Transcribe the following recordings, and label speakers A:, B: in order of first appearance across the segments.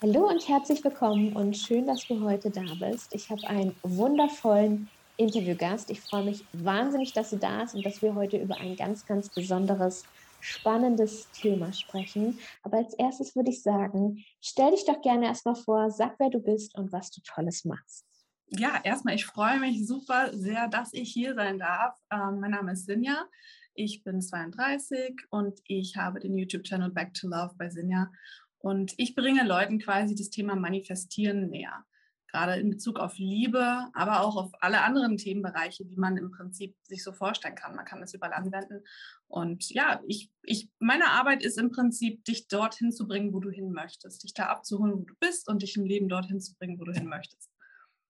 A: Hallo und herzlich willkommen und schön, dass du heute da bist. Ich habe einen wundervollen Interviewgast. Ich freue mich wahnsinnig, dass du da bist und dass wir heute über ein ganz, ganz besonderes, spannendes Thema sprechen. Aber als erstes würde ich sagen, stell dich doch gerne erstmal vor, sag, wer du bist und was du Tolles machst.
B: Ja, erstmal, ich freue mich super sehr, dass ich hier sein darf. Ähm, mein Name ist Sinja. Ich bin 32 und ich habe den YouTube-Channel Back to Love bei Sinja. Und ich bringe Leuten quasi das Thema Manifestieren näher. Gerade in Bezug auf Liebe, aber auch auf alle anderen Themenbereiche, die man im Prinzip sich so vorstellen kann. Man kann das überall anwenden. Und ja, ich, ich, meine Arbeit ist im Prinzip, dich dorthin zu bringen, wo du hin möchtest. Dich da abzuholen, wo du bist und dich im Leben dorthin zu bringen, wo du hin möchtest.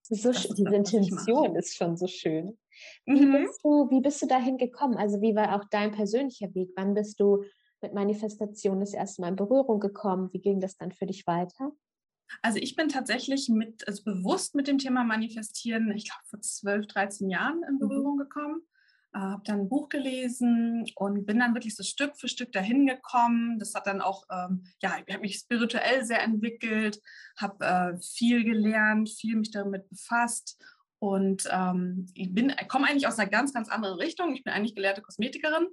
A: So, diese das, Intention ist schon so schön. Wie, mhm. bist du, wie bist du dahin gekommen? Also wie war auch dein persönlicher Weg? Wann bist du mit Manifestation das erste Mal in Berührung gekommen? Wie ging das dann für dich weiter?
B: Also ich bin tatsächlich mit, also bewusst mit dem Thema Manifestieren, ich glaube vor 12, 13 Jahren in mhm. Berührung gekommen. Äh, habe dann ein Buch gelesen und bin dann wirklich so Stück für Stück dahin gekommen. Das hat dann auch, ähm, ja, ich habe mich spirituell sehr entwickelt, habe äh, viel gelernt, viel mich damit befasst und ähm, ich bin, komme eigentlich aus einer ganz, ganz anderen Richtung. Ich bin eigentlich gelehrte Kosmetikerin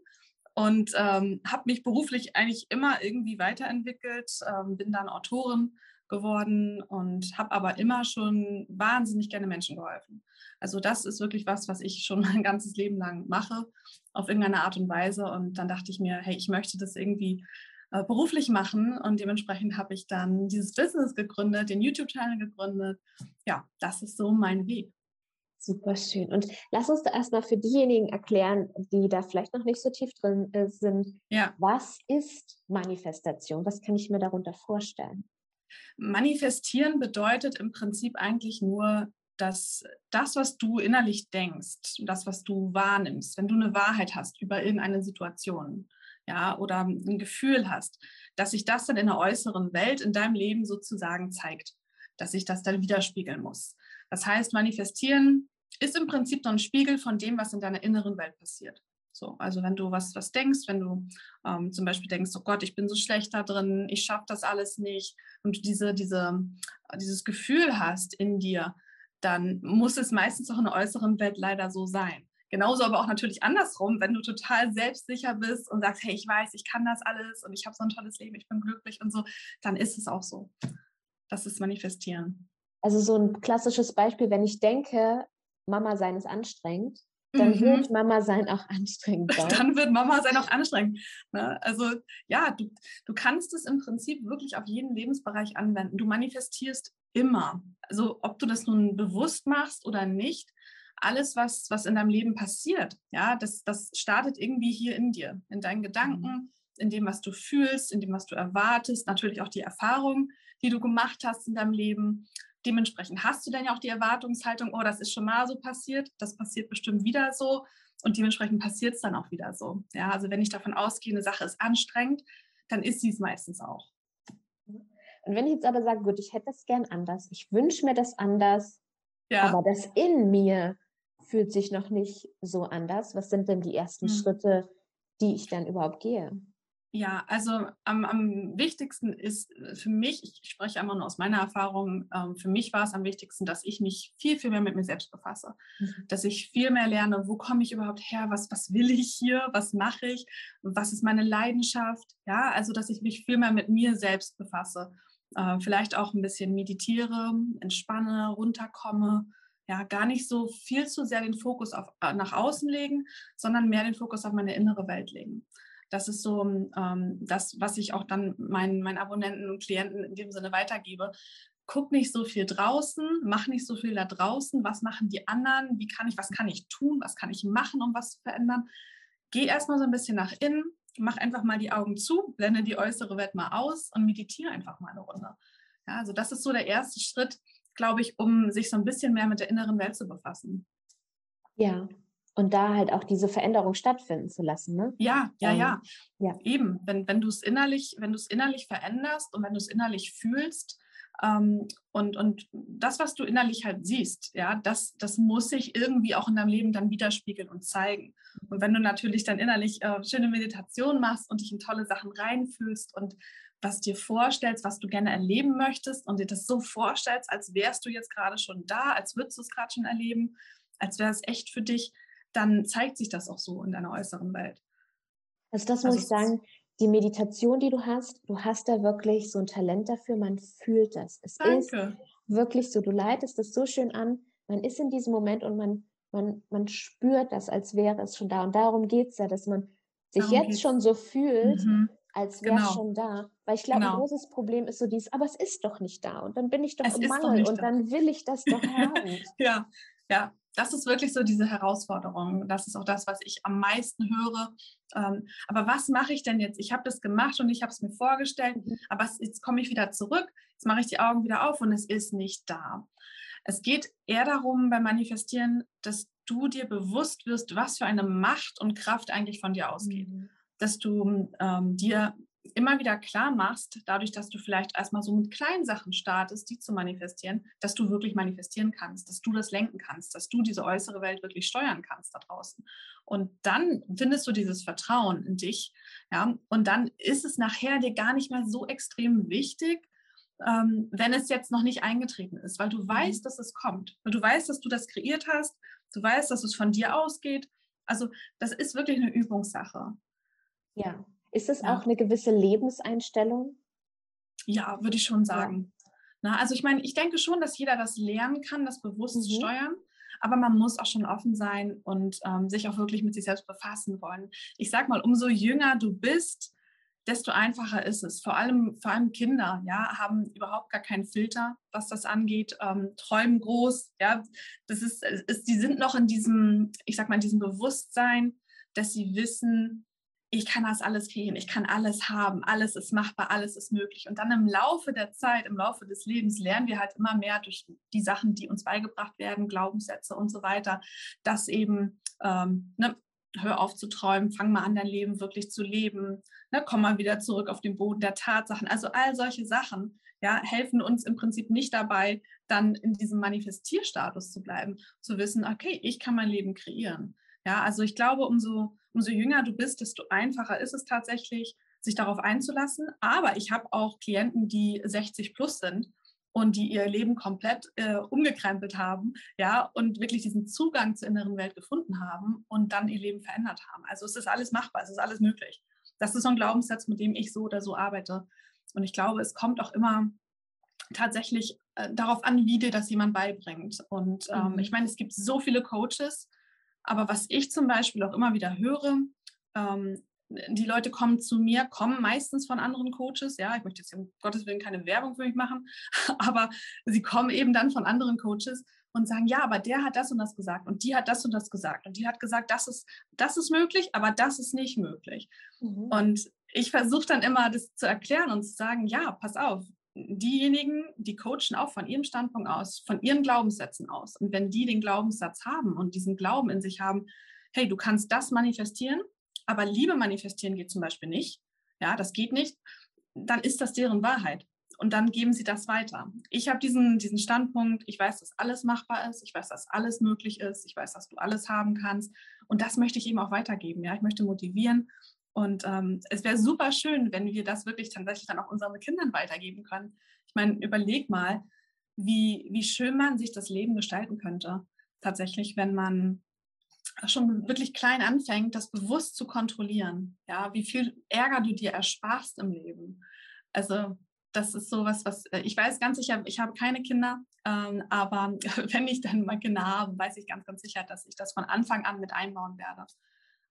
B: und ähm, habe mich beruflich eigentlich immer irgendwie weiterentwickelt, ähm, bin dann Autorin geworden und habe aber immer schon wahnsinnig gerne Menschen geholfen. Also das ist wirklich was, was ich schon mein ganzes Leben lang mache, auf irgendeine Art und Weise. Und dann dachte ich mir, hey, ich möchte das irgendwie äh, beruflich machen und dementsprechend habe ich dann dieses Business gegründet, den YouTube-Channel gegründet. Ja, das ist so mein Weg.
A: Super schön. Und lass uns da erstmal für diejenigen erklären, die da vielleicht noch nicht so tief drin äh, sind. Ja. Was ist Manifestation? Was kann ich mir darunter vorstellen?
B: Manifestieren bedeutet im Prinzip eigentlich nur, dass das, was du innerlich denkst, das, was du wahrnimmst, wenn du eine Wahrheit hast über irgendeine Situation, ja, oder ein Gefühl hast, dass sich das dann in der äußeren Welt, in deinem Leben sozusagen zeigt, dass sich das dann widerspiegeln muss. Das heißt, manifestieren ist im Prinzip so ein Spiegel von dem, was in deiner inneren Welt passiert. So, also wenn du was, was denkst, wenn du ähm, zum Beispiel denkst, oh Gott, ich bin so schlecht da drin, ich schaffe das alles nicht und diese, diese, dieses Gefühl hast in dir, dann muss es meistens auch in der äußeren Welt leider so sein. Genauso aber auch natürlich andersrum, wenn du total selbstsicher bist und sagst, hey, ich weiß, ich kann das alles und ich habe so ein tolles Leben, ich bin glücklich und so, dann ist es auch so. Das ist Manifestieren.
A: Also so ein klassisches Beispiel, wenn ich denke, Mama sein ist anstrengend, dann mhm. wird Mama sein auch anstrengend.
B: Sein. Dann wird Mama sein auch anstrengend. Ne? Also ja, du, du kannst es im Prinzip wirklich auf jeden Lebensbereich anwenden. Du manifestierst immer. Also ob du das nun bewusst machst oder nicht, alles, was, was in deinem Leben passiert, ja, das, das startet irgendwie hier in dir, in deinen Gedanken, mhm. in dem, was du fühlst, in dem, was du erwartest, natürlich auch die Erfahrungen, die du gemacht hast in deinem Leben dementsprechend hast du dann ja auch die Erwartungshaltung, oh, das ist schon mal so passiert, das passiert bestimmt wieder so und dementsprechend passiert es dann auch wieder so. Ja, also wenn ich davon ausgehe, eine Sache ist anstrengend, dann ist sie es meistens auch.
A: Und wenn ich jetzt aber sage, gut, ich hätte es gern anders, ich wünsche mir das anders, ja. aber das in mir fühlt sich noch nicht so anders, was sind denn die ersten hm. Schritte, die ich dann überhaupt gehe?
B: Ja, also am, am, wichtigsten ist äh, für mich, ich spreche immer nur aus meiner Erfahrung, ähm, für mich war es am wichtigsten, dass ich mich viel, viel mehr mit mir selbst befasse. Mhm. Dass ich viel mehr lerne, wo komme ich überhaupt her, was, was will ich hier, was mache ich, was ist meine Leidenschaft. Ja, also dass ich mich viel mehr mit mir selbst befasse. Äh, vielleicht auch ein bisschen meditiere, entspanne, runterkomme. Ja, gar nicht so viel zu sehr den Fokus auf, äh, nach außen legen, sondern mehr den Fokus auf meine innere Welt legen. Das ist so ähm, das, was ich auch dann meinen, meinen Abonnenten und Klienten in dem Sinne weitergebe. Guck nicht so viel draußen, mach nicht so viel da draußen. Was machen die anderen? Wie kann ich, was kann ich tun? Was kann ich machen, um was zu verändern? Geh erstmal so ein bisschen nach innen, mach einfach mal die Augen zu, blende die äußere Welt mal aus und meditiere einfach mal eine Runde. Ja, also das ist so der erste Schritt, glaube ich, um sich so ein bisschen mehr mit der inneren Welt zu befassen.
A: Ja, und da halt auch diese Veränderung stattfinden zu lassen. Ne?
B: Ja, ja, ähm, ja, ja. Eben, wenn, wenn du es innerlich, wenn du es innerlich veränderst und wenn du es innerlich fühlst, ähm, und, und das, was du innerlich halt siehst, ja, das, das muss sich irgendwie auch in deinem Leben dann widerspiegeln und zeigen. Und wenn du natürlich dann innerlich äh, schöne Meditation machst und dich in tolle Sachen reinfühlst und was dir vorstellst, was du gerne erleben möchtest und dir das so vorstellst, als wärst du jetzt gerade schon da, als würdest du es gerade schon erleben, als wäre es echt für dich, dann zeigt sich das auch so in deiner äußeren Welt.
A: Also das muss also ich sagen, die Meditation, die du hast, du hast da wirklich so ein Talent dafür, man fühlt das. Es Danke. ist wirklich so, du leitest es so schön an, man ist in diesem Moment und man, man, man spürt das, als wäre es schon da. Und darum geht es ja, dass man sich darum jetzt geht's. schon so fühlt, mhm als wäre genau. schon da. Weil ich glaube, genau. ein großes Problem ist so dieses, aber es ist doch nicht da und dann bin ich doch es im Mangel doch und da. dann will ich das doch haben.
B: ja, ja, das ist wirklich so diese Herausforderung. Das ist auch das, was ich am meisten höre. Ähm, aber was mache ich denn jetzt? Ich habe das gemacht und ich habe es mir vorgestellt, mhm. aber jetzt komme ich wieder zurück, jetzt mache ich die Augen wieder auf und es ist nicht da. Es geht eher darum beim Manifestieren, dass du dir bewusst wirst, was für eine Macht und Kraft eigentlich von dir ausgeht. Mhm dass du ähm, dir immer wieder klar machst, dadurch, dass du vielleicht erstmal so mit kleinen Sachen startest, die zu manifestieren, dass du wirklich manifestieren kannst, dass du das lenken kannst, dass du diese äußere Welt wirklich steuern kannst da draußen. Und dann findest du dieses Vertrauen in dich, ja, und dann ist es nachher dir gar nicht mehr so extrem wichtig, ähm, wenn es jetzt noch nicht eingetreten ist, weil du mhm. weißt, dass es kommt, weil du weißt, dass du das kreiert hast, du weißt, dass es von dir ausgeht. Also das ist wirklich eine Übungssache.
A: Ja. Ist das ja. auch eine gewisse Lebenseinstellung?
B: Ja, würde ich schon sagen. Ja. Na, also ich meine, ich denke schon, dass jeder das lernen kann, das bewusst mhm. zu steuern. Aber man muss auch schon offen sein und ähm, sich auch wirklich mit sich selbst befassen wollen. Ich sag mal, umso jünger du bist, desto einfacher ist es. Vor allem, vor allem Kinder, ja, haben überhaupt gar keinen Filter, was das angeht, ähm, träumen groß, ja. Das ist, ist, die sind noch in diesem, ich sag mal, in diesem Bewusstsein, dass sie wissen, ich kann das alles kriegen, ich kann alles haben, alles ist machbar, alles ist möglich. Und dann im Laufe der Zeit, im Laufe des Lebens lernen wir halt immer mehr durch die Sachen, die uns beigebracht werden, Glaubenssätze und so weiter, dass eben, ähm, ne, hör auf zu träumen, fang mal an, dein Leben wirklich zu leben, ne, komm mal wieder zurück auf den Boden der Tatsachen. Also all solche Sachen ja, helfen uns im Prinzip nicht dabei, dann in diesem Manifestierstatus zu bleiben, zu wissen, okay, ich kann mein Leben kreieren. Ja, also ich glaube, umso umso jünger du bist, desto einfacher ist es tatsächlich, sich darauf einzulassen. Aber ich habe auch Klienten, die 60 plus sind und die ihr Leben komplett äh, umgekrempelt haben, ja, und wirklich diesen Zugang zur inneren Welt gefunden haben und dann ihr Leben verändert haben. Also es ist alles machbar, es ist alles möglich. Das ist so ein Glaubenssatz, mit dem ich so oder so arbeite. Und ich glaube, es kommt auch immer tatsächlich äh, darauf an, wie dir das jemand beibringt. Und ähm, mhm. ich meine, es gibt so viele Coaches, aber was ich zum Beispiel auch immer wieder höre, ähm, die Leute kommen zu mir, kommen meistens von anderen Coaches. Ja, ich möchte jetzt um Gottes Willen keine Werbung für mich machen, aber sie kommen eben dann von anderen Coaches und sagen, ja, aber der hat das und das gesagt und die hat das und das gesagt und die hat gesagt, das ist, das ist möglich, aber das ist nicht möglich. Mhm. Und ich versuche dann immer, das zu erklären und zu sagen, ja, pass auf, diejenigen, die coachen auch von ihrem Standpunkt aus, von ihren Glaubenssätzen aus. Und wenn die den Glaubenssatz haben und diesen Glauben in sich haben, hey, du kannst das manifestieren, aber Liebe manifestieren geht zum Beispiel nicht, ja, das geht nicht, dann ist das deren Wahrheit. Und dann geben sie das weiter. Ich habe diesen, diesen Standpunkt, ich weiß, dass alles machbar ist, ich weiß, dass alles möglich ist, ich weiß, dass du alles haben kannst. Und das möchte ich eben auch weitergeben. Ja? Ich möchte motivieren und ähm, es wäre super schön, wenn wir das wirklich tatsächlich dann auch unseren Kindern weitergeben können. Ich meine, überleg mal, wie, wie schön man sich das Leben gestalten könnte. Tatsächlich, wenn man schon wirklich klein anfängt, das bewusst zu kontrollieren. Ja, wie viel Ärger du dir ersparst im Leben. Also das ist sowas, was äh, ich weiß ganz sicher, ich habe keine Kinder, ähm, aber wenn ich dann mal Kinder habe, weiß ich ganz, ganz sicher, dass ich das von Anfang an mit einbauen werde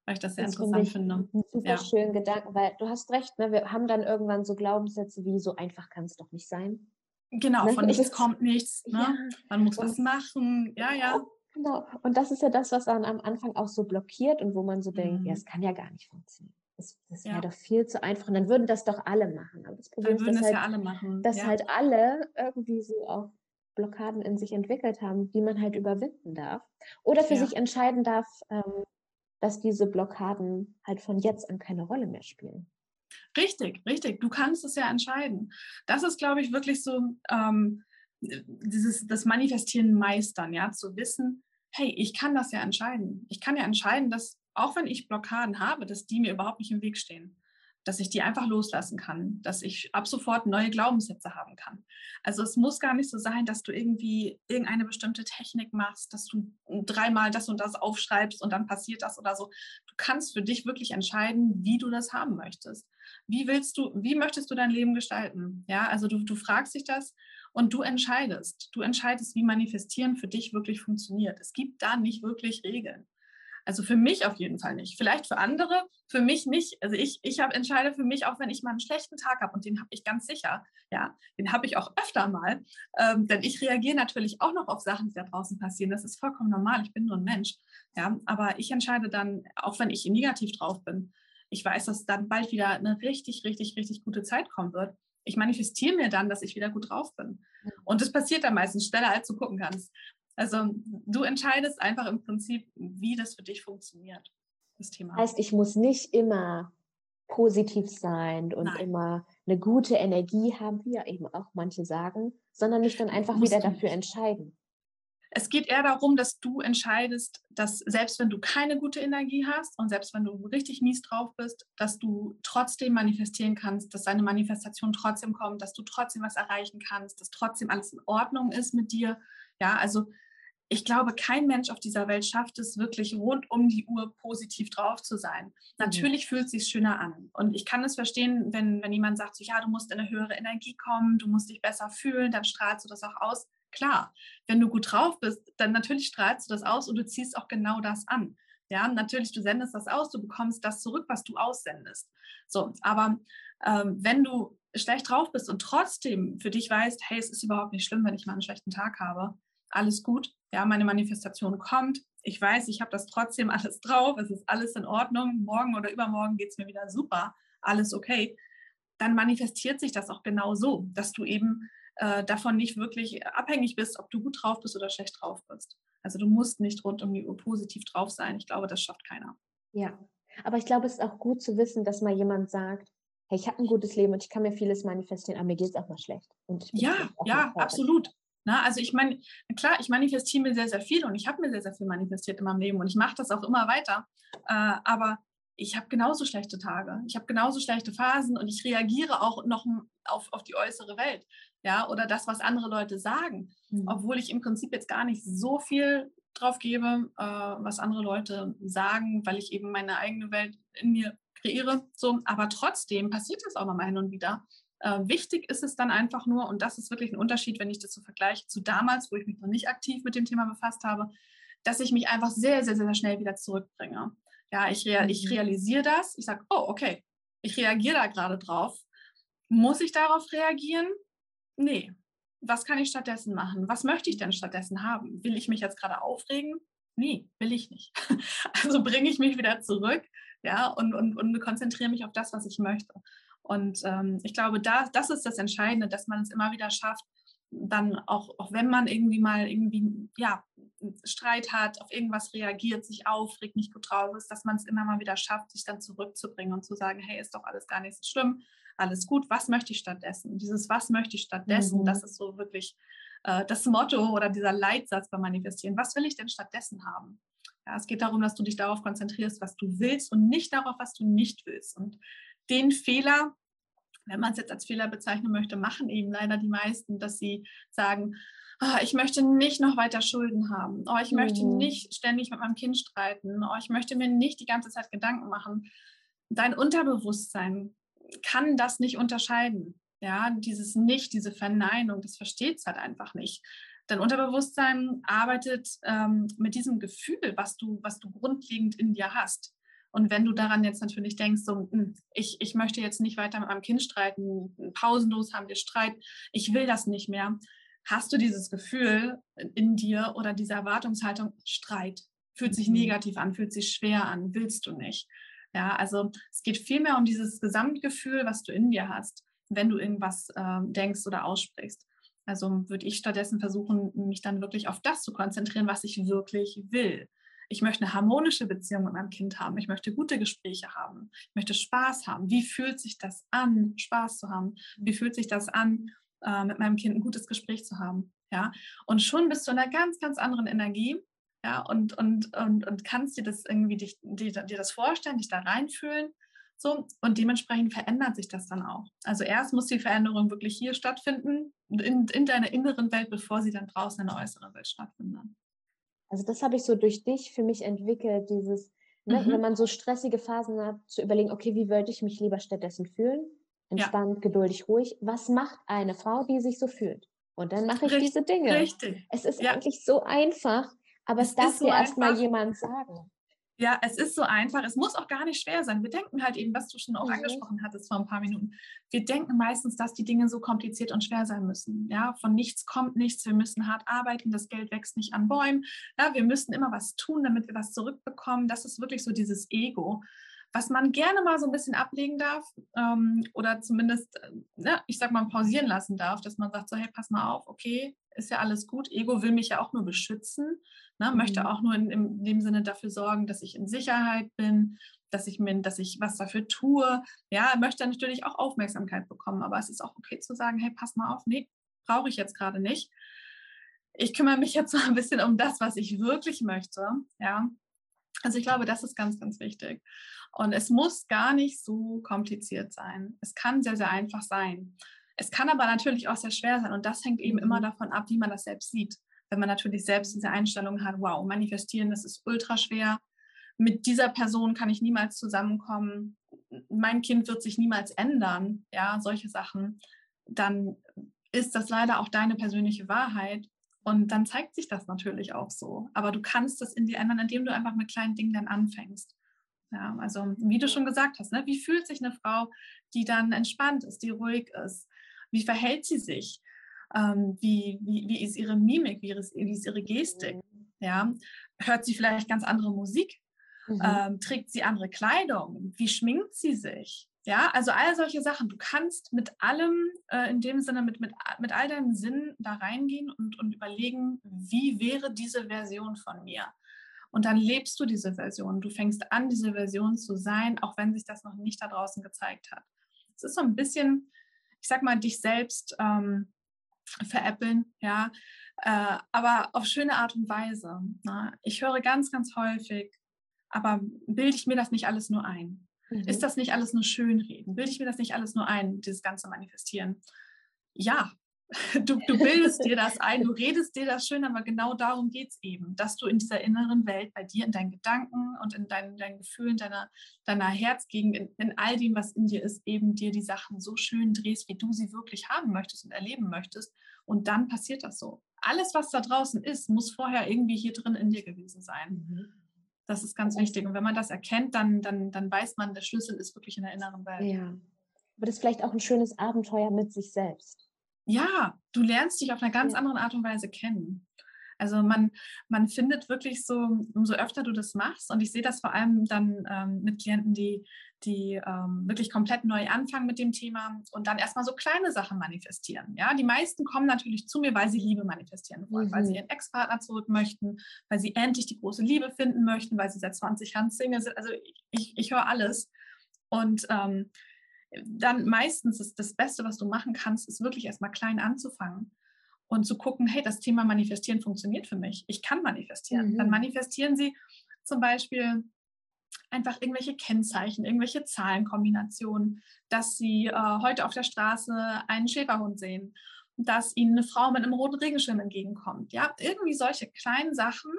B: weil ich das sehr das interessant finde.
A: Einen super ja. schönen Gedanken, weil du hast recht, ne? wir haben dann irgendwann so Glaubenssätze wie so einfach kann es doch nicht sein.
B: Genau, ne? von nichts kommt nichts. Ne? Ja. Man muss und, was machen. Ja, ja.
A: Genau. Und das ist ja das, was dann am Anfang auch so blockiert und wo man so mhm. denkt, ja, mhm. es kann ja gar nicht funktionieren. Das, das wäre ja. doch viel zu einfach. Und dann würden das doch alle machen. Aber das Problem dann ist, dass, halt, ja alle machen. dass halt alle irgendwie so auch Blockaden in sich entwickelt haben, die man halt überwinden darf. Oder für sich entscheiden darf, ähm, dass diese Blockaden halt von jetzt an keine Rolle mehr spielen.
B: Richtig, richtig. Du kannst es ja entscheiden. Das ist, glaube ich, wirklich so ähm, dieses das Manifestieren meistern, ja, zu wissen, hey, ich kann das ja entscheiden. Ich kann ja entscheiden, dass auch wenn ich Blockaden habe, dass die mir überhaupt nicht im Weg stehen. Dass ich die einfach loslassen kann, dass ich ab sofort neue Glaubenssätze haben kann. Also es muss gar nicht so sein, dass du irgendwie irgendeine bestimmte Technik machst, dass du dreimal das und das aufschreibst und dann passiert das oder so. Du kannst für dich wirklich entscheiden, wie du das haben möchtest. Wie willst du, wie möchtest du dein Leben gestalten? Ja, also du, du fragst dich das und du entscheidest. Du entscheidest, wie manifestieren für dich wirklich funktioniert. Es gibt da nicht wirklich Regeln. Also für mich auf jeden Fall nicht. Vielleicht für andere, für mich nicht. Also ich, ich habe entscheide für mich, auch wenn ich mal einen schlechten Tag habe und den habe ich ganz sicher. Ja, den habe ich auch öfter mal. Ähm, denn ich reagiere natürlich auch noch auf Sachen, die da draußen passieren. Das ist vollkommen normal. Ich bin nur ein Mensch. Ja, aber ich entscheide dann, auch wenn ich negativ drauf bin. Ich weiß, dass dann bald wieder eine richtig, richtig, richtig gute Zeit kommen wird. Ich manifestiere mir dann, dass ich wieder gut drauf bin. Und das passiert dann meistens schneller, als du gucken kannst. Also du entscheidest einfach im Prinzip, wie das für dich funktioniert, das Thema.
A: Heißt, ich muss nicht immer positiv sein und Nein. immer eine gute Energie haben, wie ja eben auch manche sagen, sondern mich dann einfach wieder dafür entscheiden.
B: Es geht eher darum, dass du entscheidest, dass selbst wenn du keine gute Energie hast und selbst wenn du richtig mies drauf bist, dass du trotzdem manifestieren kannst, dass deine Manifestation trotzdem kommt, dass du trotzdem was erreichen kannst, dass trotzdem alles in Ordnung ist mit dir. Ja, also ich glaube, kein Mensch auf dieser Welt schafft es wirklich rund um die Uhr positiv drauf zu sein. Mhm. Natürlich fühlt es sich schöner an. Und ich kann es verstehen, wenn, wenn jemand sagt, so, ja, du musst in eine höhere Energie kommen, du musst dich besser fühlen, dann strahlst du das auch aus. Klar, wenn du gut drauf bist, dann natürlich strahlst du das aus und du ziehst auch genau das an. Ja, natürlich, du sendest das aus, du bekommst das zurück, was du aussendest. So, aber ähm, wenn du schlecht drauf bist und trotzdem für dich weißt, hey, es ist überhaupt nicht schlimm, wenn ich mal einen schlechten Tag habe, alles gut, ja, meine Manifestation kommt. Ich weiß, ich habe das trotzdem alles drauf, es ist alles in Ordnung. Morgen oder übermorgen geht es mir wieder super, alles okay. Dann manifestiert sich das auch genau so, dass du eben äh, davon nicht wirklich abhängig bist, ob du gut drauf bist oder schlecht drauf bist. Also du musst nicht rund um die Uhr positiv drauf sein. Ich glaube, das schafft keiner.
A: Ja, aber ich glaube, es ist auch gut zu wissen, dass mal jemand sagt, hey, ich habe ein gutes Leben und ich kann mir vieles manifestieren, aber mir geht es auch mal schlecht.
B: ja, ja, absolut. Na, also ich meine, klar, ich manifestiere mir sehr, sehr viel und ich habe mir sehr, sehr viel manifestiert in meinem Leben und ich mache das auch immer weiter. Äh, aber ich habe genauso schlechte Tage, ich habe genauso schlechte Phasen und ich reagiere auch noch auf, auf die äußere Welt, ja, oder das, was andere Leute sagen, mhm. obwohl ich im Prinzip jetzt gar nicht so viel drauf gebe, äh, was andere Leute sagen, weil ich eben meine eigene Welt in mir kreiere. So, aber trotzdem passiert das auch nochmal hin und wieder. Äh, wichtig ist es dann einfach nur, und das ist wirklich ein Unterschied, wenn ich das so vergleiche zu damals, wo ich mich noch nicht aktiv mit dem Thema befasst habe, dass ich mich einfach sehr, sehr, sehr schnell wieder zurückbringe. Ja, ich, rea ich mhm. realisiere das, ich sage, oh, okay, ich reagiere da gerade drauf. Muss ich darauf reagieren? Nee. Was kann ich stattdessen machen? Was möchte ich denn stattdessen haben? Will ich mich jetzt gerade aufregen? Nee, will ich nicht. Also bringe ich mich wieder zurück ja, und, und, und konzentriere mich auf das, was ich möchte. Und ähm, ich glaube, da, das ist das Entscheidende, dass man es immer wieder schafft, dann auch, auch wenn man irgendwie mal irgendwie, ja, Streit hat, auf irgendwas reagiert, sich aufregt, nicht gut drauf ist, dass man es immer mal wieder schafft, sich dann zurückzubringen und zu sagen, hey, ist doch alles gar nicht so schlimm, alles gut, was möchte ich stattdessen? Dieses Was möchte ich stattdessen, mhm. das ist so wirklich äh, das Motto oder dieser Leitsatz beim Manifestieren. Was will ich denn stattdessen haben? Ja, es geht darum, dass du dich darauf konzentrierst, was du willst und nicht darauf, was du nicht willst. Und den Fehler, wenn man es jetzt als Fehler bezeichnen möchte, machen eben leider die meisten, dass sie sagen, oh, ich möchte nicht noch weiter Schulden haben, oh, ich mhm. möchte nicht ständig mit meinem Kind streiten, oh, ich möchte mir nicht die ganze Zeit Gedanken machen. Dein Unterbewusstsein kann das nicht unterscheiden. Ja, dieses Nicht, diese Verneinung, das versteht es halt einfach nicht. Dein Unterbewusstsein arbeitet ähm, mit diesem Gefühl, was du, was du grundlegend in dir hast. Und wenn du daran jetzt natürlich denkst, so, hm, ich, ich möchte jetzt nicht weiter mit meinem Kind streiten, pausenlos haben wir Streit, ich will das nicht mehr, hast du dieses Gefühl in dir oder diese Erwartungshaltung, Streit, fühlt sich mhm. negativ an, fühlt sich schwer an, willst du nicht. Ja, also es geht vielmehr um dieses Gesamtgefühl, was du in dir hast, wenn du irgendwas äh, denkst oder aussprichst. Also würde ich stattdessen versuchen, mich dann wirklich auf das zu konzentrieren, was ich wirklich will. Ich möchte eine harmonische Beziehung mit meinem Kind haben. Ich möchte gute Gespräche haben. Ich möchte Spaß haben. Wie fühlt sich das an, Spaß zu haben? Wie fühlt sich das an, äh, mit meinem Kind ein gutes Gespräch zu haben? Ja, und schon bist du in einer ganz, ganz anderen Energie. Ja, und, und, und, und kannst dir das irgendwie dich, dir, dir das vorstellen, dich da reinfühlen So, und dementsprechend verändert sich das dann auch. Also erst muss die Veränderung wirklich hier stattfinden, in, in deiner inneren Welt, bevor sie dann draußen in der äußeren Welt stattfindet.
A: Also das habe ich so durch dich für mich entwickelt, dieses, ne, mhm. wenn man so stressige Phasen hat, zu überlegen, okay, wie würde ich mich lieber stattdessen fühlen? Entspannt, ja. geduldig, ruhig. Was macht eine Frau, die sich so fühlt? Und dann mache ich richtig, diese Dinge. Richtig. Es ist ja. eigentlich so einfach, aber es, es darf dir so erstmal jemand sagen.
B: Ja, es ist so einfach. Es muss auch gar nicht schwer sein. Wir denken halt eben, was du schon auch mhm. angesprochen hattest vor ein paar Minuten. Wir denken meistens, dass die Dinge so kompliziert und schwer sein müssen. Ja, von nichts kommt nichts. Wir müssen hart arbeiten. Das Geld wächst nicht an Bäumen. Ja, wir müssen immer was tun, damit wir was zurückbekommen. Das ist wirklich so dieses Ego, was man gerne mal so ein bisschen ablegen darf ähm, oder zumindest, äh, ne, ich sag mal, pausieren lassen darf, dass man sagt so, hey, pass mal auf, okay, ist ja alles gut. Ego will mich ja auch nur beschützen, ne, mhm. möchte auch nur in, in, dem Sinne dafür sorgen, dass ich in Sicherheit bin, dass ich mir, dass ich was dafür tue. Ja, möchte natürlich auch Aufmerksamkeit bekommen, aber es ist auch okay zu sagen, hey, pass mal auf, nee, brauche ich jetzt gerade nicht. Ich kümmere mich jetzt mal ein bisschen um das, was ich wirklich möchte. Ja, also ich glaube, das ist ganz, ganz wichtig. Und es muss gar nicht so kompliziert sein. Es kann sehr, sehr einfach sein. Es kann aber natürlich auch sehr schwer sein und das hängt eben immer mhm. davon ab, wie man das selbst sieht. Wenn man natürlich selbst diese Einstellung hat, wow, manifestieren, das ist ultra schwer. Mit dieser Person kann ich niemals zusammenkommen. Mein Kind wird sich niemals ändern. Ja, solche Sachen. Dann ist das leider auch deine persönliche Wahrheit. Und dann zeigt sich das natürlich auch so. Aber du kannst das in dir ändern, indem du einfach mit kleinen Dingen dann anfängst. Ja, also wie du schon gesagt hast, ne, wie fühlt sich eine Frau, die dann entspannt ist, die ruhig ist? Wie verhält sie sich? Ähm, wie, wie, wie ist ihre Mimik? Wie ist, wie ist ihre Gestik? Mhm. Ja, hört sie vielleicht ganz andere Musik? Mhm. Ähm, trägt sie andere Kleidung? Wie schminkt sie sich? Ja, also all solche Sachen. Du kannst mit allem, äh, in dem Sinne, mit, mit, mit all deinen Sinnen da reingehen und, und überlegen, wie wäre diese Version von mir? Und dann lebst du diese Version. Du fängst an, diese Version zu sein, auch wenn sich das noch nicht da draußen gezeigt hat. Es ist so ein bisschen, ich sag mal, dich selbst ähm, veräppeln, ja, äh, aber auf schöne Art und Weise. Ne? Ich höre ganz, ganz häufig, aber bilde ich mir das nicht alles nur ein? Mhm. Ist das nicht alles nur Schönreden? Bilde ich mir das nicht alles nur ein, dieses ganze Manifestieren? Ja, Du, du bildest dir das ein, du redest dir das schön, aber genau darum geht es eben, dass du in dieser inneren Welt bei dir, in deinen Gedanken und in deinen, deinen Gefühlen, deiner, deiner Herzgegend, in, in all dem, was in dir ist, eben dir die Sachen so schön drehst, wie du sie wirklich haben möchtest und erleben möchtest. Und dann passiert das so. Alles, was da draußen ist, muss vorher irgendwie hier drin in dir gewesen sein. Mhm. Das ist ganz wichtig. Und wenn man das erkennt, dann, dann, dann weiß man, der Schlüssel ist wirklich in der inneren Welt.
A: Ja. Aber das ist vielleicht auch ein schönes Abenteuer mit sich selbst
B: ja, du lernst dich auf einer ganz ja. anderen Art und Weise kennen. Also man, man findet wirklich so, umso öfter du das machst, und ich sehe das vor allem dann ähm, mit Klienten, die, die ähm, wirklich komplett neu anfangen mit dem Thema und dann erstmal so kleine Sachen manifestieren. Ja, die meisten kommen natürlich zu mir, weil sie Liebe manifestieren wollen, mhm. weil sie mhm. ihren Ex-Partner zurück möchten, weil sie endlich die große Liebe finden möchten, weil sie seit 20 Jahren Single sind. Also ich, ich höre alles. Und ähm, dann meistens ist das Beste, was du machen kannst, ist wirklich erstmal klein anzufangen und zu gucken, hey, das Thema Manifestieren funktioniert für mich. Ich kann manifestieren. Mhm. Dann manifestieren sie zum Beispiel einfach irgendwelche Kennzeichen, irgendwelche Zahlenkombinationen, dass sie äh, heute auf der Straße einen Schäferhund sehen, dass ihnen eine Frau mit einem roten Regenschirm entgegenkommt. Ja, irgendwie solche kleinen Sachen.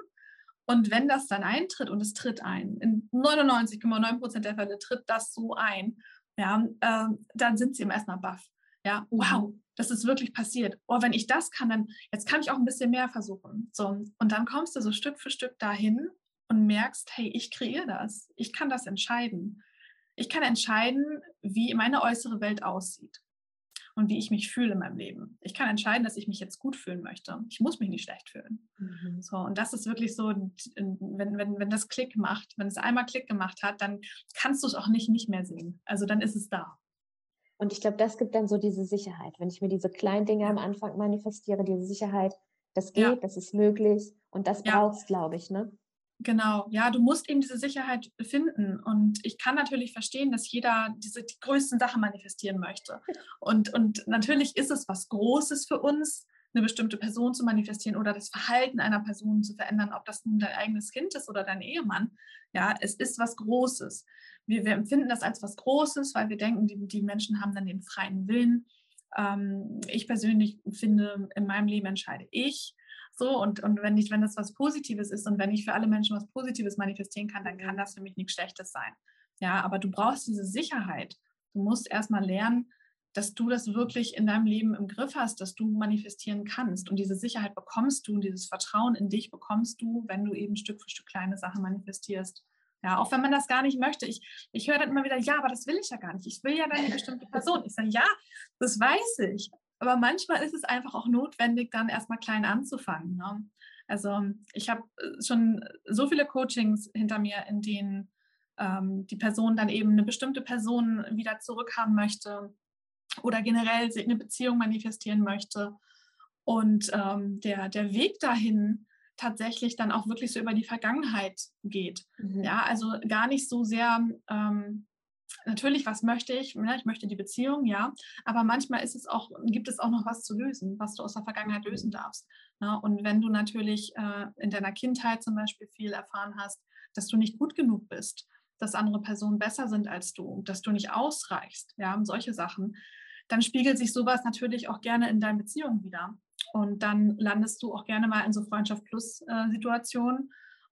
B: Und wenn das dann eintritt und es tritt ein, in 99,9 Prozent der Fälle tritt das so ein, ja, äh, dann sind sie im erstmal baff. Ja, wow, mhm. das ist wirklich passiert. Oh, wenn ich das kann, dann jetzt kann ich auch ein bisschen mehr versuchen. So, und dann kommst du so Stück für Stück dahin und merkst, hey, ich kreiere das. Ich kann das entscheiden. Ich kann entscheiden, wie meine äußere Welt aussieht und wie ich mich fühle in meinem Leben. Ich kann entscheiden, dass ich mich jetzt gut fühlen möchte. Ich muss mich nicht schlecht fühlen. Mhm. So, und das ist wirklich so, wenn, wenn, wenn das Klick macht, wenn es einmal Klick gemacht hat, dann kannst du es auch nicht nicht mehr sehen. Also dann ist es da.
A: Und ich glaube, das gibt dann so diese Sicherheit. Wenn ich mir diese kleinen Dinge am Anfang manifestiere, diese Sicherheit, das geht, ja. das ist möglich und das ja. brauchst, glaube ich, ne?
B: Genau, ja, du musst eben diese Sicherheit finden. Und ich kann natürlich verstehen, dass jeder diese die größten Sachen manifestieren möchte. Und, und natürlich ist es was Großes für uns, eine bestimmte Person zu manifestieren oder das Verhalten einer Person zu verändern, ob das nun dein eigenes Kind ist oder dein Ehemann. Ja, es ist was Großes. Wir, wir empfinden das als was Großes, weil wir denken, die, die Menschen haben dann den freien Willen. Ähm, ich persönlich finde, in meinem Leben entscheide ich. So, und, und wenn ich, wenn das was Positives ist und wenn ich für alle Menschen was Positives manifestieren kann, dann kann das für mich nichts Schlechtes sein. Ja, aber du brauchst diese Sicherheit. Du musst erstmal lernen, dass du das wirklich in deinem Leben im Griff hast, dass du manifestieren kannst. Und diese Sicherheit bekommst du und dieses Vertrauen in dich bekommst du, wenn du eben Stück für Stück kleine Sachen manifestierst. Ja, auch wenn man das gar nicht möchte. Ich, ich höre dann immer wieder, ja, aber das will ich ja gar nicht. Ich will ja dann eine bestimmte Person. Ich sage, ja, das weiß ich. Aber manchmal ist es einfach auch notwendig, dann erstmal klein anzufangen. Ne? Also ich habe äh, schon so viele Coachings hinter mir, in denen ähm, die Person dann eben eine bestimmte Person wieder zurückhaben möchte oder generell eine Beziehung manifestieren möchte. Und ähm, der, der Weg dahin tatsächlich dann auch wirklich so über die Vergangenheit geht. Mhm. Ja, also gar nicht so sehr ähm, natürlich, was möchte ich? Ne, ich möchte die Beziehung, ja. Aber manchmal ist es auch, gibt es auch noch was zu lösen, was du aus der Vergangenheit lösen darfst. Ne? Und wenn du natürlich äh, in deiner Kindheit zum Beispiel viel erfahren hast, dass du nicht gut genug bist, dass andere Personen besser sind als du, dass du nicht ausreichst, ja, solche Sachen, dann spiegelt sich sowas natürlich auch gerne in deinen Beziehungen wieder. Und dann landest du auch gerne mal in so Freundschaft plus äh,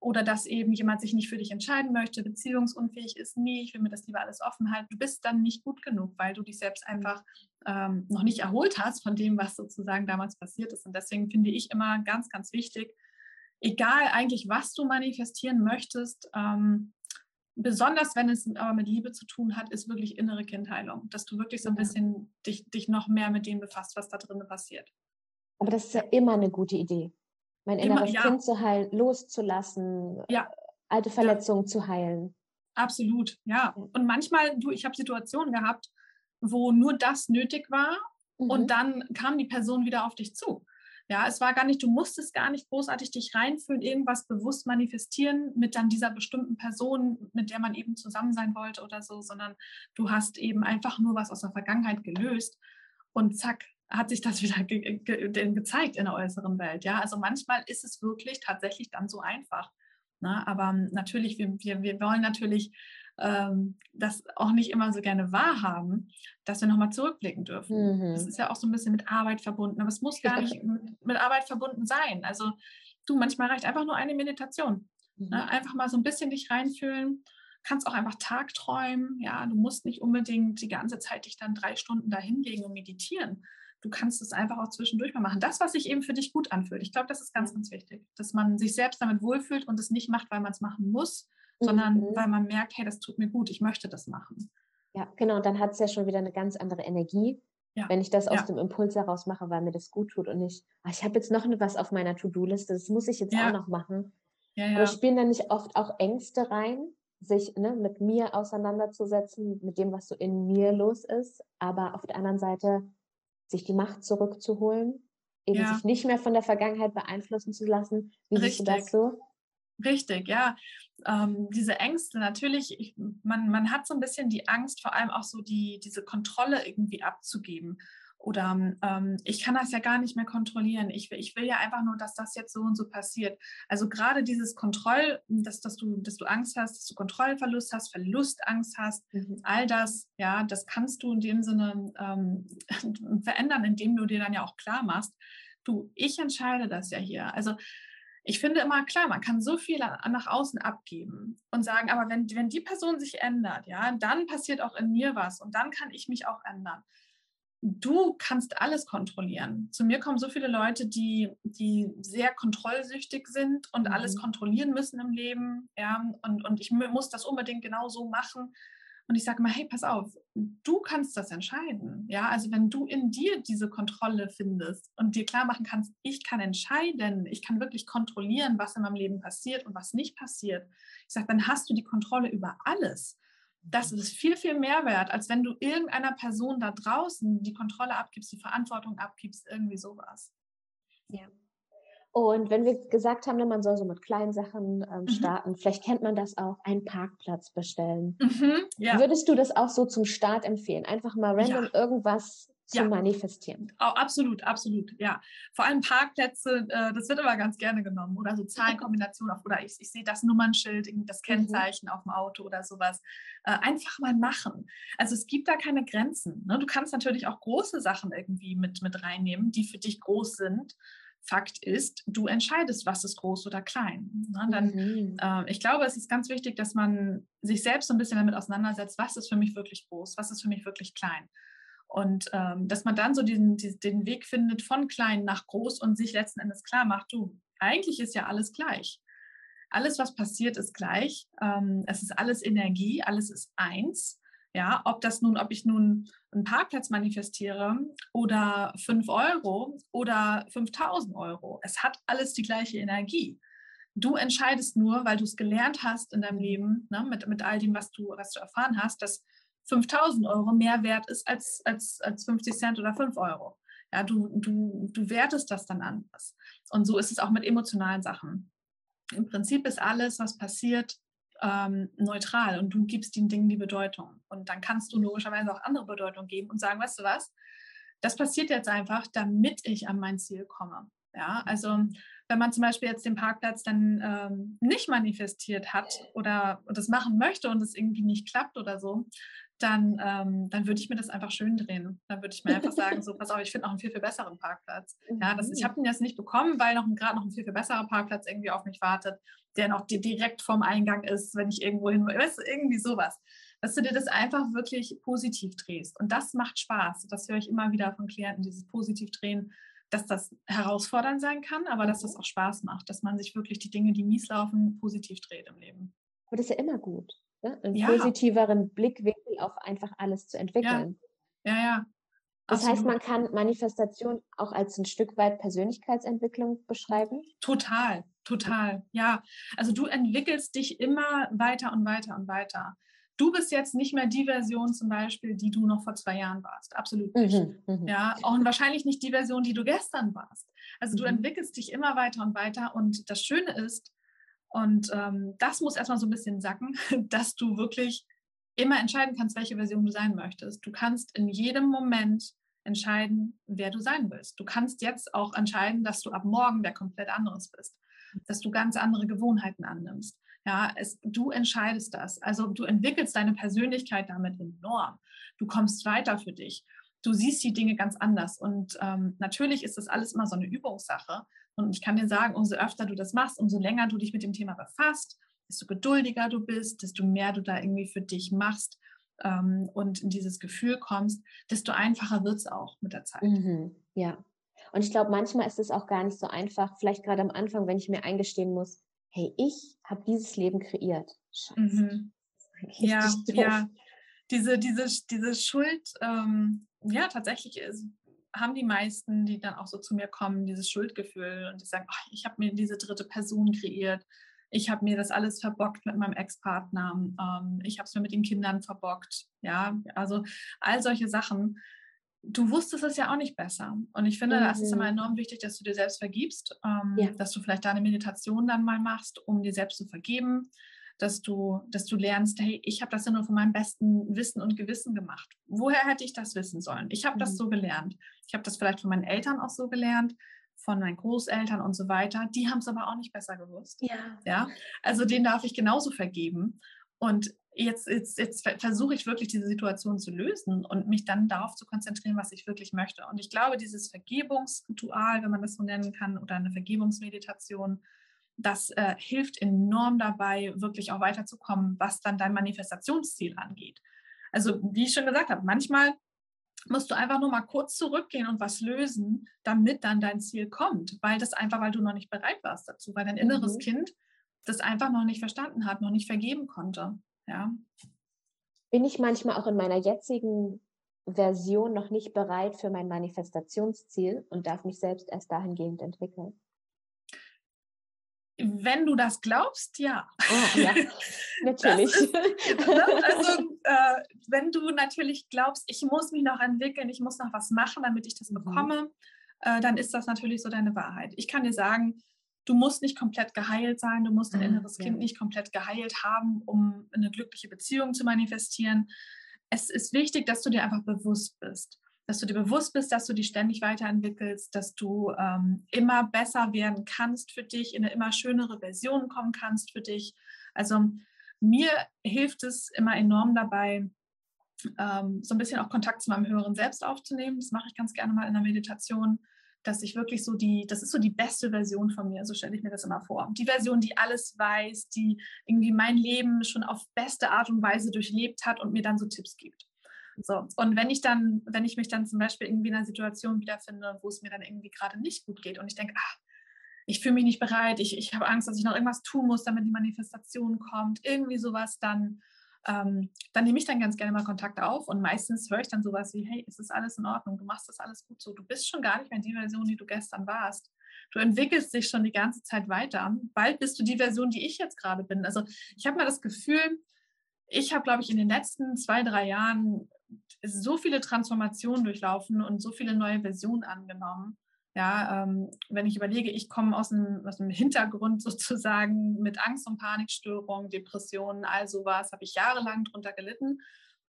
B: oder dass eben jemand sich nicht für dich entscheiden möchte, beziehungsunfähig ist, nee, ich will mir das lieber alles offen halten. Du bist dann nicht gut genug, weil du dich selbst einfach ähm, noch nicht erholt hast von dem, was sozusagen damals passiert ist. Und deswegen finde ich immer ganz, ganz wichtig, egal eigentlich, was du manifestieren möchtest, ähm, besonders wenn es aber mit Liebe zu tun hat, ist wirklich innere Kindheilung, dass du wirklich so ein bisschen dich, dich noch mehr mit dem befasst, was da drin passiert.
A: Aber das ist ja immer eine gute Idee mein inneres Immer, ja. Kind zu heilen, loszulassen, ja. alte Verletzungen ja. zu heilen.
B: Absolut, ja. Und manchmal, du, ich habe Situationen gehabt, wo nur das nötig war mhm. und dann kam die Person wieder auf dich zu. Ja, es war gar nicht, du musstest gar nicht großartig dich reinfühlen, irgendwas bewusst manifestieren mit dann dieser bestimmten Person, mit der man eben zusammen sein wollte oder so, sondern du hast eben einfach nur was aus der Vergangenheit gelöst und zack, hat sich das wieder ge ge gezeigt in der äußeren Welt. Ja, also manchmal ist es wirklich tatsächlich dann so einfach. Ne? Aber natürlich, wir, wir, wir wollen natürlich ähm, das auch nicht immer so gerne wahrhaben, dass wir nochmal zurückblicken dürfen. Mhm. Das ist ja auch so ein bisschen mit Arbeit verbunden, aber es muss gar nicht mit, mit Arbeit verbunden sein. Also du, manchmal reicht einfach nur eine Meditation. Ne? Mhm. Ne? Einfach mal so ein bisschen dich reinfühlen kannst auch einfach tagträumen. Ja, du musst nicht unbedingt die ganze Zeit dich dann drei Stunden da hinlegen und meditieren du kannst es einfach auch zwischendurch mal machen. Das, was sich eben für dich gut anfühlt. Ich glaube, das ist ganz, ganz wichtig, dass man sich selbst damit wohlfühlt und es nicht macht, weil man es machen muss, mhm. sondern weil man merkt, hey, das tut mir gut, ich möchte das machen.
A: Ja, genau. Und dann hat es ja schon wieder eine ganz andere Energie, ja. wenn ich das aus ja. dem Impuls heraus mache, weil mir das gut tut und nicht, ach, ich habe jetzt noch was auf meiner To-Do-Liste, das muss ich jetzt ja. auch noch machen. Ja, ja. Aber spielen dann nicht oft auch Ängste rein, sich ne, mit mir auseinanderzusetzen, mit dem, was so in mir los ist. Aber auf der anderen Seite sich die Macht zurückzuholen, eben ja. sich nicht mehr von der Vergangenheit beeinflussen zu lassen. Wie Richtig. siehst du das so?
B: Richtig, ja. Ähm, diese Ängste, natürlich, ich, man, man hat so ein bisschen die Angst, vor allem auch so die, diese Kontrolle irgendwie abzugeben. Oder ähm, ich kann das ja gar nicht mehr kontrollieren. Ich, ich will ja einfach nur, dass das jetzt so und so passiert. Also gerade dieses Kontroll, dass, dass, du, dass du Angst hast, dass du Kontrollverlust hast, Verlustangst hast, mhm. all das, ja, das kannst du in dem Sinne ähm, verändern, indem du dir dann ja auch klar machst, du, ich entscheide das ja hier. Also ich finde immer klar, man kann so viel nach außen abgeben und sagen, aber wenn, wenn die Person sich ändert, ja, dann passiert auch in mir was und dann kann ich mich auch ändern du kannst alles kontrollieren. Zu mir kommen so viele Leute, die, die sehr kontrollsüchtig sind und mhm. alles kontrollieren müssen im Leben. Ja, und, und ich muss das unbedingt genau so machen. Und ich sage mal, hey, pass auf, du kannst das entscheiden. Ja, also wenn du in dir diese Kontrolle findest und dir klar machen kannst, ich kann entscheiden, ich kann wirklich kontrollieren, was in meinem Leben passiert und was nicht passiert. Ich sage, dann hast du die Kontrolle über alles das ist viel, viel mehr wert, als wenn du irgendeiner Person da draußen die Kontrolle abgibst, die Verantwortung abgibst, irgendwie sowas.
A: Ja. Und wenn wir gesagt haben, ne, man soll so mit kleinen Sachen ähm, mhm. starten, vielleicht kennt man das auch, einen Parkplatz bestellen. Mhm, ja. Würdest du das auch so zum Start empfehlen? Einfach mal random ja. irgendwas zu ja. manifestieren.
B: Oh, absolut, absolut, ja. Vor allem Parkplätze, äh, das wird aber ganz gerne genommen. Oder so Zahlenkombinationen, oder ich, ich sehe das Nummernschild, das mhm. Kennzeichen mhm. auf dem Auto oder sowas. Äh, einfach mal machen. Also es gibt da keine Grenzen. Ne? Du kannst natürlich auch große Sachen irgendwie mit, mit reinnehmen, die für dich groß sind. Fakt ist, du entscheidest, was ist groß oder klein. Ne? Dann, mhm. äh, ich glaube, es ist ganz wichtig, dass man sich selbst so ein bisschen damit auseinandersetzt, was ist für mich wirklich groß, was ist für mich wirklich klein. Und ähm, dass man dann so diesen, den Weg findet von klein nach groß und sich letzten Endes klar macht, du, eigentlich ist ja alles gleich. Alles, was passiert, ist gleich. Ähm, es ist alles Energie, alles ist eins. Ja, ob das nun, ob ich nun einen Parkplatz manifestiere oder 5 Euro oder 5000 Euro, es hat alles die gleiche Energie. Du entscheidest nur, weil du es gelernt hast in deinem Leben, ne, mit, mit all dem, was du, was du erfahren hast, dass 5000 Euro mehr wert ist als, als, als 50 Cent oder 5 Euro. Ja, du, du, du wertest das dann anders. Und so ist es auch mit emotionalen Sachen. Im Prinzip ist alles, was passiert, ähm, neutral und du gibst den Dingen die Bedeutung. Und dann kannst du logischerweise auch andere Bedeutung geben und sagen, weißt du was, das passiert jetzt einfach, damit ich an mein Ziel komme. Ja, also wenn man zum Beispiel jetzt den Parkplatz dann ähm, nicht manifestiert hat oder das machen möchte und es irgendwie nicht klappt oder so, dann, ähm, dann würde ich mir das einfach schön drehen. Dann würde ich mir einfach sagen, so, pass auf, ich finde noch einen viel, viel besseren Parkplatz. Ja, das, ich mhm. habe ihn jetzt nicht bekommen, weil noch gerade noch ein viel, viel besserer Parkplatz irgendwie auf mich wartet, der noch direkt vorm Eingang ist, wenn ich irgendwo hin, weißt du, irgendwie sowas. Dass du dir das einfach wirklich positiv drehst. Und das macht Spaß. Das höre ich immer wieder von Klienten, dieses positiv drehen, dass das herausfordernd sein kann, aber dass das mhm. auch Spaß macht, dass man sich wirklich die Dinge, die mies laufen, positiv dreht im Leben.
A: Aber das ist ja immer gut ne? einen ja. positiveren Blickwinkel auf einfach alles zu entwickeln.
B: Ja, ja. ja.
A: Das Absolut. heißt, man kann Manifestation auch als ein Stück weit Persönlichkeitsentwicklung beschreiben?
B: Total, total, ja. Also du entwickelst dich immer weiter und weiter und weiter. Du bist jetzt nicht mehr die Version zum Beispiel, die du noch vor zwei Jahren warst. Absolut nicht. Mhm, mhm. ja, und wahrscheinlich nicht die Version, die du gestern warst. Also du mhm. entwickelst dich immer weiter und weiter. Und das Schöne ist, und ähm, das muss erstmal so ein bisschen sacken, dass du wirklich immer entscheiden kannst, welche Version du sein möchtest. Du kannst in jedem Moment entscheiden, wer du sein willst. Du kannst jetzt auch entscheiden, dass du ab morgen wer komplett anderes bist, dass du ganz andere Gewohnheiten annimmst. Ja, es, du entscheidest das. Also du entwickelst deine Persönlichkeit damit enorm. Du kommst weiter für dich. Du siehst die Dinge ganz anders. Und ähm, natürlich ist das alles immer so eine Übungssache. Und ich kann dir sagen, umso öfter du das machst, umso länger du dich mit dem Thema befasst, desto geduldiger du bist, desto mehr du da irgendwie für dich machst ähm, und in dieses Gefühl kommst, desto einfacher wird es auch mit der Zeit.
A: Mhm, ja. Und ich glaube, manchmal ist es auch gar nicht so einfach, vielleicht gerade am Anfang, wenn ich mir eingestehen muss, hey, ich habe dieses Leben kreiert. Scheiße. Mhm.
B: Ja, ja. Diese, diese, diese Schuld, ähm, ja, tatsächlich ist, haben die meisten, die dann auch so zu mir kommen, dieses Schuldgefühl und die sagen, ach, ich habe mir diese dritte Person kreiert, ich habe mir das alles verbockt mit meinem Ex-Partner, ähm, ich habe es mir mit den Kindern verbockt, ja, also all solche Sachen. Du wusstest es ja auch nicht besser. Und ich finde, mhm. das ist immer mhm. enorm wichtig, dass du dir selbst vergibst, ähm, ja. dass du vielleicht deine Meditation dann mal machst, um dir selbst zu vergeben dass du, dass du lernst, hey, ich habe das ja nur von meinem besten Wissen und Gewissen gemacht. Woher hätte ich das wissen sollen? Ich habe mhm. das so gelernt. Ich habe das vielleicht von meinen Eltern auch so gelernt, von meinen Großeltern und so weiter. Die haben es aber auch nicht besser gewusst.
A: Ja.
B: ja. Also den darf ich genauso vergeben. Und jetzt, jetzt, jetzt versuche ich wirklich diese Situation zu lösen und mich dann darauf zu konzentrieren, was ich wirklich möchte. Und ich glaube, dieses Vergebungsritual, wenn man das so nennen kann, oder eine Vergebungsmeditation, das äh, hilft enorm dabei, wirklich auch weiterzukommen, was dann dein Manifestationsziel angeht. Also, wie ich schon gesagt habe, manchmal musst du einfach nur mal kurz zurückgehen und was lösen, damit dann dein Ziel kommt, weil das einfach, weil du noch nicht bereit warst dazu, weil dein inneres mhm. Kind das einfach noch nicht verstanden hat, noch nicht vergeben konnte. Ja.
A: Bin ich manchmal auch in meiner jetzigen Version noch nicht bereit für mein Manifestationsziel und darf mich selbst erst dahingehend entwickeln?
B: Wenn du das glaubst, ja.
A: Oh, ja, natürlich. Ist,
B: ne? Also, äh, wenn du natürlich glaubst, ich muss mich noch entwickeln, ich muss noch was machen, damit ich das mhm. bekomme, äh, dann ist das natürlich so deine Wahrheit. Ich kann dir sagen, du musst nicht komplett geheilt sein, du musst dein ah, inneres ja. Kind nicht komplett geheilt haben, um eine glückliche Beziehung zu manifestieren. Es ist wichtig, dass du dir einfach bewusst bist dass du dir bewusst bist, dass du dich ständig weiterentwickelst, dass du ähm, immer besser werden kannst für dich, in eine immer schönere Version kommen kannst für dich. Also mir hilft es immer enorm dabei, ähm, so ein bisschen auch Kontakt zu meinem höheren Selbst aufzunehmen. Das mache ich ganz gerne mal in der Meditation, dass ich wirklich so die, das ist so die beste Version von mir, so stelle ich mir das immer vor. Die Version, die alles weiß, die irgendwie mein Leben schon auf beste Art und Weise durchlebt hat und mir dann so Tipps gibt. So, und wenn ich dann, wenn ich mich dann zum Beispiel irgendwie in einer Situation wiederfinde, wo es mir dann irgendwie gerade nicht gut geht und ich denke, ach, ich fühle mich nicht bereit, ich, ich habe Angst, dass ich noch irgendwas tun muss, damit die Manifestation kommt, irgendwie sowas, dann, ähm, dann nehme ich dann ganz gerne mal Kontakt auf und meistens höre ich dann sowas wie, hey, ist das alles in Ordnung, du machst das alles gut so, du bist schon gar nicht mehr die Version, die du gestern warst. Du entwickelst dich schon die ganze Zeit weiter. Bald bist du die Version, die ich jetzt gerade bin. Also ich habe mal das Gefühl, ich habe, glaube ich, in den letzten zwei, drei Jahren so viele Transformationen durchlaufen und so viele neue Versionen angenommen. Ja, ähm, wenn ich überlege, ich komme aus einem, aus einem Hintergrund sozusagen mit Angst- und Panikstörungen, Depressionen, all sowas, habe ich jahrelang drunter gelitten.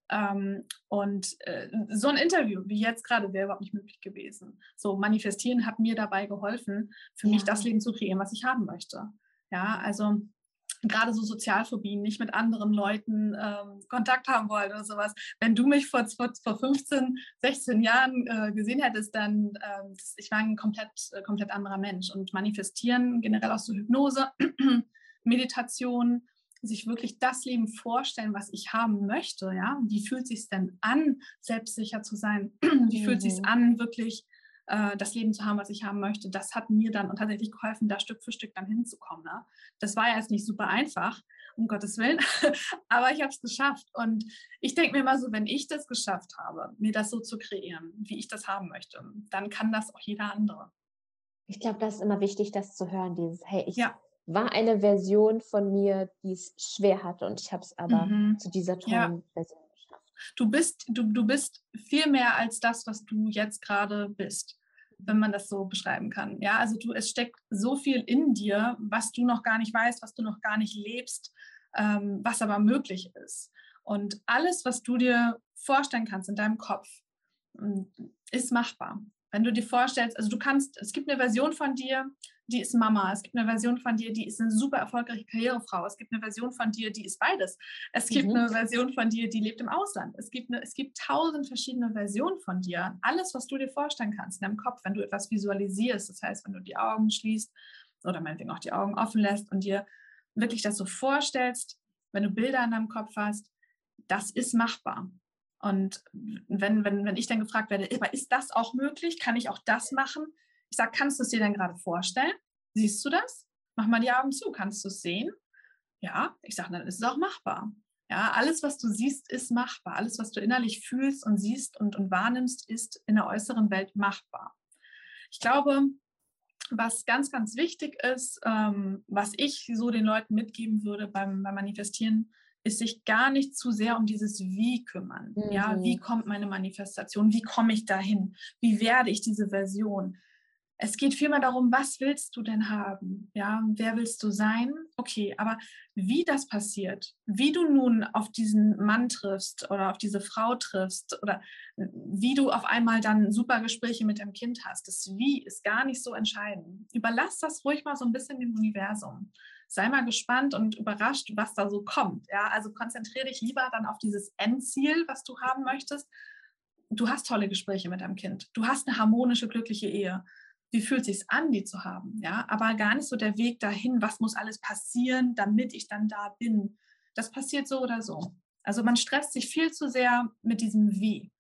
B: Ähm, und äh, so ein Interview wie jetzt gerade wäre überhaupt nicht möglich gewesen. So manifestieren hat mir dabei geholfen, für ja. mich das Leben zu kreieren, was ich haben möchte. Ja, also gerade so Sozialphobien, nicht mit anderen Leuten ähm, Kontakt haben wollen oder sowas. Wenn du mich vor, vor, vor 15, 16 Jahren äh, gesehen hättest, dann, das, ich war ein komplett, äh, komplett anderer Mensch. Und manifestieren, generell auch so Hypnose, Meditation, sich wirklich das Leben vorstellen, was ich haben möchte. Ja? Wie fühlt es sich denn an, selbstsicher zu sein? Wie fühlt es sich mhm. an, wirklich äh, das Leben zu haben, was ich haben möchte, das hat mir dann und tatsächlich geholfen, da Stück für Stück dann hinzukommen. Ne? Das war ja jetzt nicht super einfach, um Gottes Willen, aber ich habe es geschafft. Und ich denke mir immer so, wenn ich das geschafft habe, mir das so zu kreieren, wie ich das haben möchte, dann kann das auch jeder andere.
A: Ich glaube, das ist immer wichtig, das zu hören, dieses, hey, ich ja. war eine Version von mir, die es schwer hatte und ich habe es aber mhm. zu dieser tollen ja. Version
B: Du bist, du, du bist viel mehr als das, was du jetzt gerade bist, wenn man das so beschreiben kann. Ja, also du, es steckt so viel in dir, was du noch gar nicht weißt, was du noch gar nicht lebst, ähm, was aber möglich ist. Und alles, was du dir vorstellen kannst in deinem Kopf, mm, ist machbar. Wenn du dir vorstellst, also du kannst, es gibt eine Version von dir, die ist Mama. Es gibt eine Version von dir, die ist eine super erfolgreiche Karrierefrau. Es gibt eine Version von dir, die ist beides. Es gibt mhm. eine Version von dir, die lebt im Ausland. Es gibt, eine, es gibt tausend verschiedene Versionen von dir. Alles, was du dir vorstellen kannst in deinem Kopf, wenn du etwas visualisierst, das heißt, wenn du die Augen schließt oder meinetwegen auch die Augen offen lässt und dir wirklich das so vorstellst, wenn du Bilder in deinem Kopf hast, das ist machbar. Und wenn, wenn, wenn ich dann gefragt werde, ist das auch möglich? Kann ich auch das machen? Ich sage, kannst du es dir denn gerade vorstellen? Siehst du das? Mach mal die Augen zu, kannst du es sehen? Ja, ich sage, dann ist es auch machbar. Ja, alles, was du siehst, ist machbar. Alles, was du innerlich fühlst und siehst und, und wahrnimmst, ist in der äußeren Welt machbar. Ich glaube, was ganz, ganz wichtig ist, ähm, was ich so den Leuten mitgeben würde beim, beim Manifestieren, ist sich gar nicht zu sehr um dieses Wie kümmern. Mhm. Ja, wie kommt meine Manifestation? Wie komme ich dahin? Wie werde ich diese Version? Es geht vielmehr darum, was willst du denn haben? Ja, wer willst du sein? Okay, aber wie das passiert, wie du nun auf diesen Mann triffst oder auf diese Frau triffst oder wie du auf einmal dann super Gespräche mit deinem Kind hast, das Wie ist gar nicht so entscheidend. Überlass das ruhig mal so ein bisschen dem Universum. Sei mal gespannt und überrascht, was da so kommt. Ja, also konzentriere dich lieber dann auf dieses Endziel, was du haben möchtest. Du hast tolle Gespräche mit deinem Kind. Du hast eine harmonische, glückliche Ehe wie fühlt es sich an, die zu haben, ja, aber gar nicht so der Weg dahin, was muss alles passieren, damit ich dann da bin. Das passiert so oder so. Also man stresst sich viel zu sehr mit diesem Wie.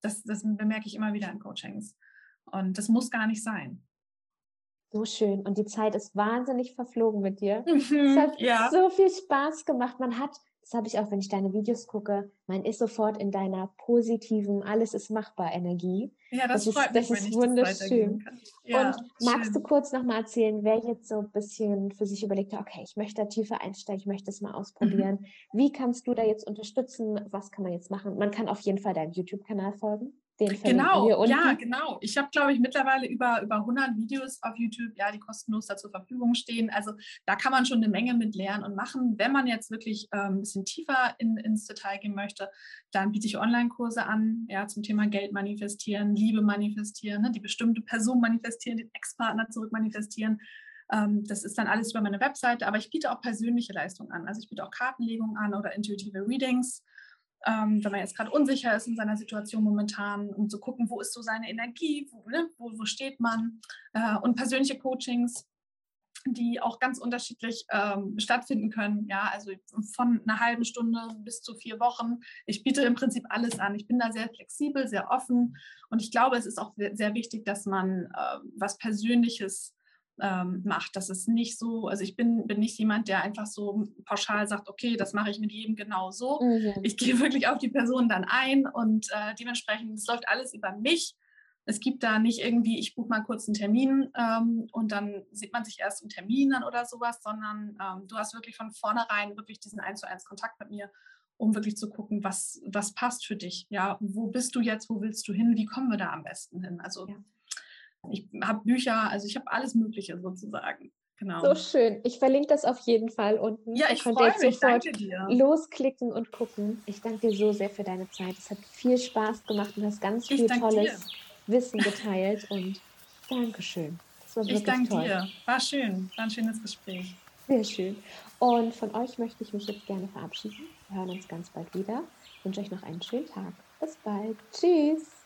B: Das, das bemerke ich immer wieder in Coachings. Und das muss gar nicht sein.
A: So schön. Und die Zeit ist wahnsinnig verflogen mit dir. es hat ja. so viel Spaß gemacht. Man hat das habe ich auch, wenn ich deine Videos gucke, man ist sofort in deiner positiven, alles ist machbar Energie.
B: Ja, das, das freut ist, mich, das ist wunderschön. Das
A: ja, und magst schön. du kurz nochmal erzählen, wer jetzt so ein bisschen für sich überlegt, okay, ich möchte da tiefer einsteigen, ich möchte es mal ausprobieren. Mhm. Wie kannst du da jetzt unterstützen? Was kann man jetzt machen? Man kann auf jeden Fall deinem YouTube-Kanal folgen Den
B: genau, ja, genau. Ich habe, glaube ich, mittlerweile über, über 100 Videos auf YouTube, ja, die kostenlos da zur Verfügung stehen. Also da kann man schon eine Menge mit lernen und machen. Wenn man jetzt wirklich ähm, ein bisschen tiefer in, ins Detail gehen möchte, dann biete ich Online-Kurse an, ja, zum Thema Geld manifestieren, Liebe manifestieren, ne, die bestimmte Person manifestieren, den Ex-Partner zurück manifestieren. Ähm, das ist dann alles über meine Webseite, aber ich biete auch persönliche Leistungen an. Also ich biete auch Kartenlegungen an oder intuitive Readings ähm, wenn man jetzt gerade unsicher ist in seiner Situation momentan, um zu gucken, wo ist so seine Energie, wo, ne, wo, wo steht man. Äh, und persönliche Coachings, die auch ganz unterschiedlich ähm, stattfinden können. Ja, also von einer halben Stunde bis zu vier Wochen. Ich biete im Prinzip alles an. Ich bin da sehr flexibel, sehr offen. Und ich glaube, es ist auch sehr wichtig, dass man äh, was Persönliches ähm, macht. Das ist nicht so, also ich bin, bin nicht jemand, der einfach so pauschal sagt, okay, das mache ich mit jedem genau so. Mhm. Ich gehe wirklich auf die Person dann ein und äh, dementsprechend, es läuft alles über mich. Es gibt da nicht irgendwie, ich buche mal kurz einen Termin ähm, und dann sieht man sich erst im Termin dann oder sowas, sondern ähm, du hast wirklich von vornherein wirklich diesen 1 zu 1 Kontakt mit mir, um wirklich zu gucken, was, was passt für dich. Ja, wo bist du jetzt, wo willst du hin, wie kommen wir da am besten hin? Also ja ich habe Bücher, also ich habe alles Mögliche sozusagen. Genau.
A: So schön. Ich verlinke das auf jeden Fall unten.
B: Ja, ich freue mich.
A: Sofort losklicken und gucken. Ich danke dir so sehr für deine Zeit. Es hat viel Spaß gemacht und hast ganz viel tolles dir. Wissen geteilt und Dankeschön.
B: ich danke toll. dir. War schön. War ein schönes Gespräch.
A: Sehr schön. Und von euch möchte ich mich jetzt gerne verabschieden. Wir hören uns ganz bald wieder. Ich wünsche euch noch einen schönen Tag. Bis bald. Tschüss.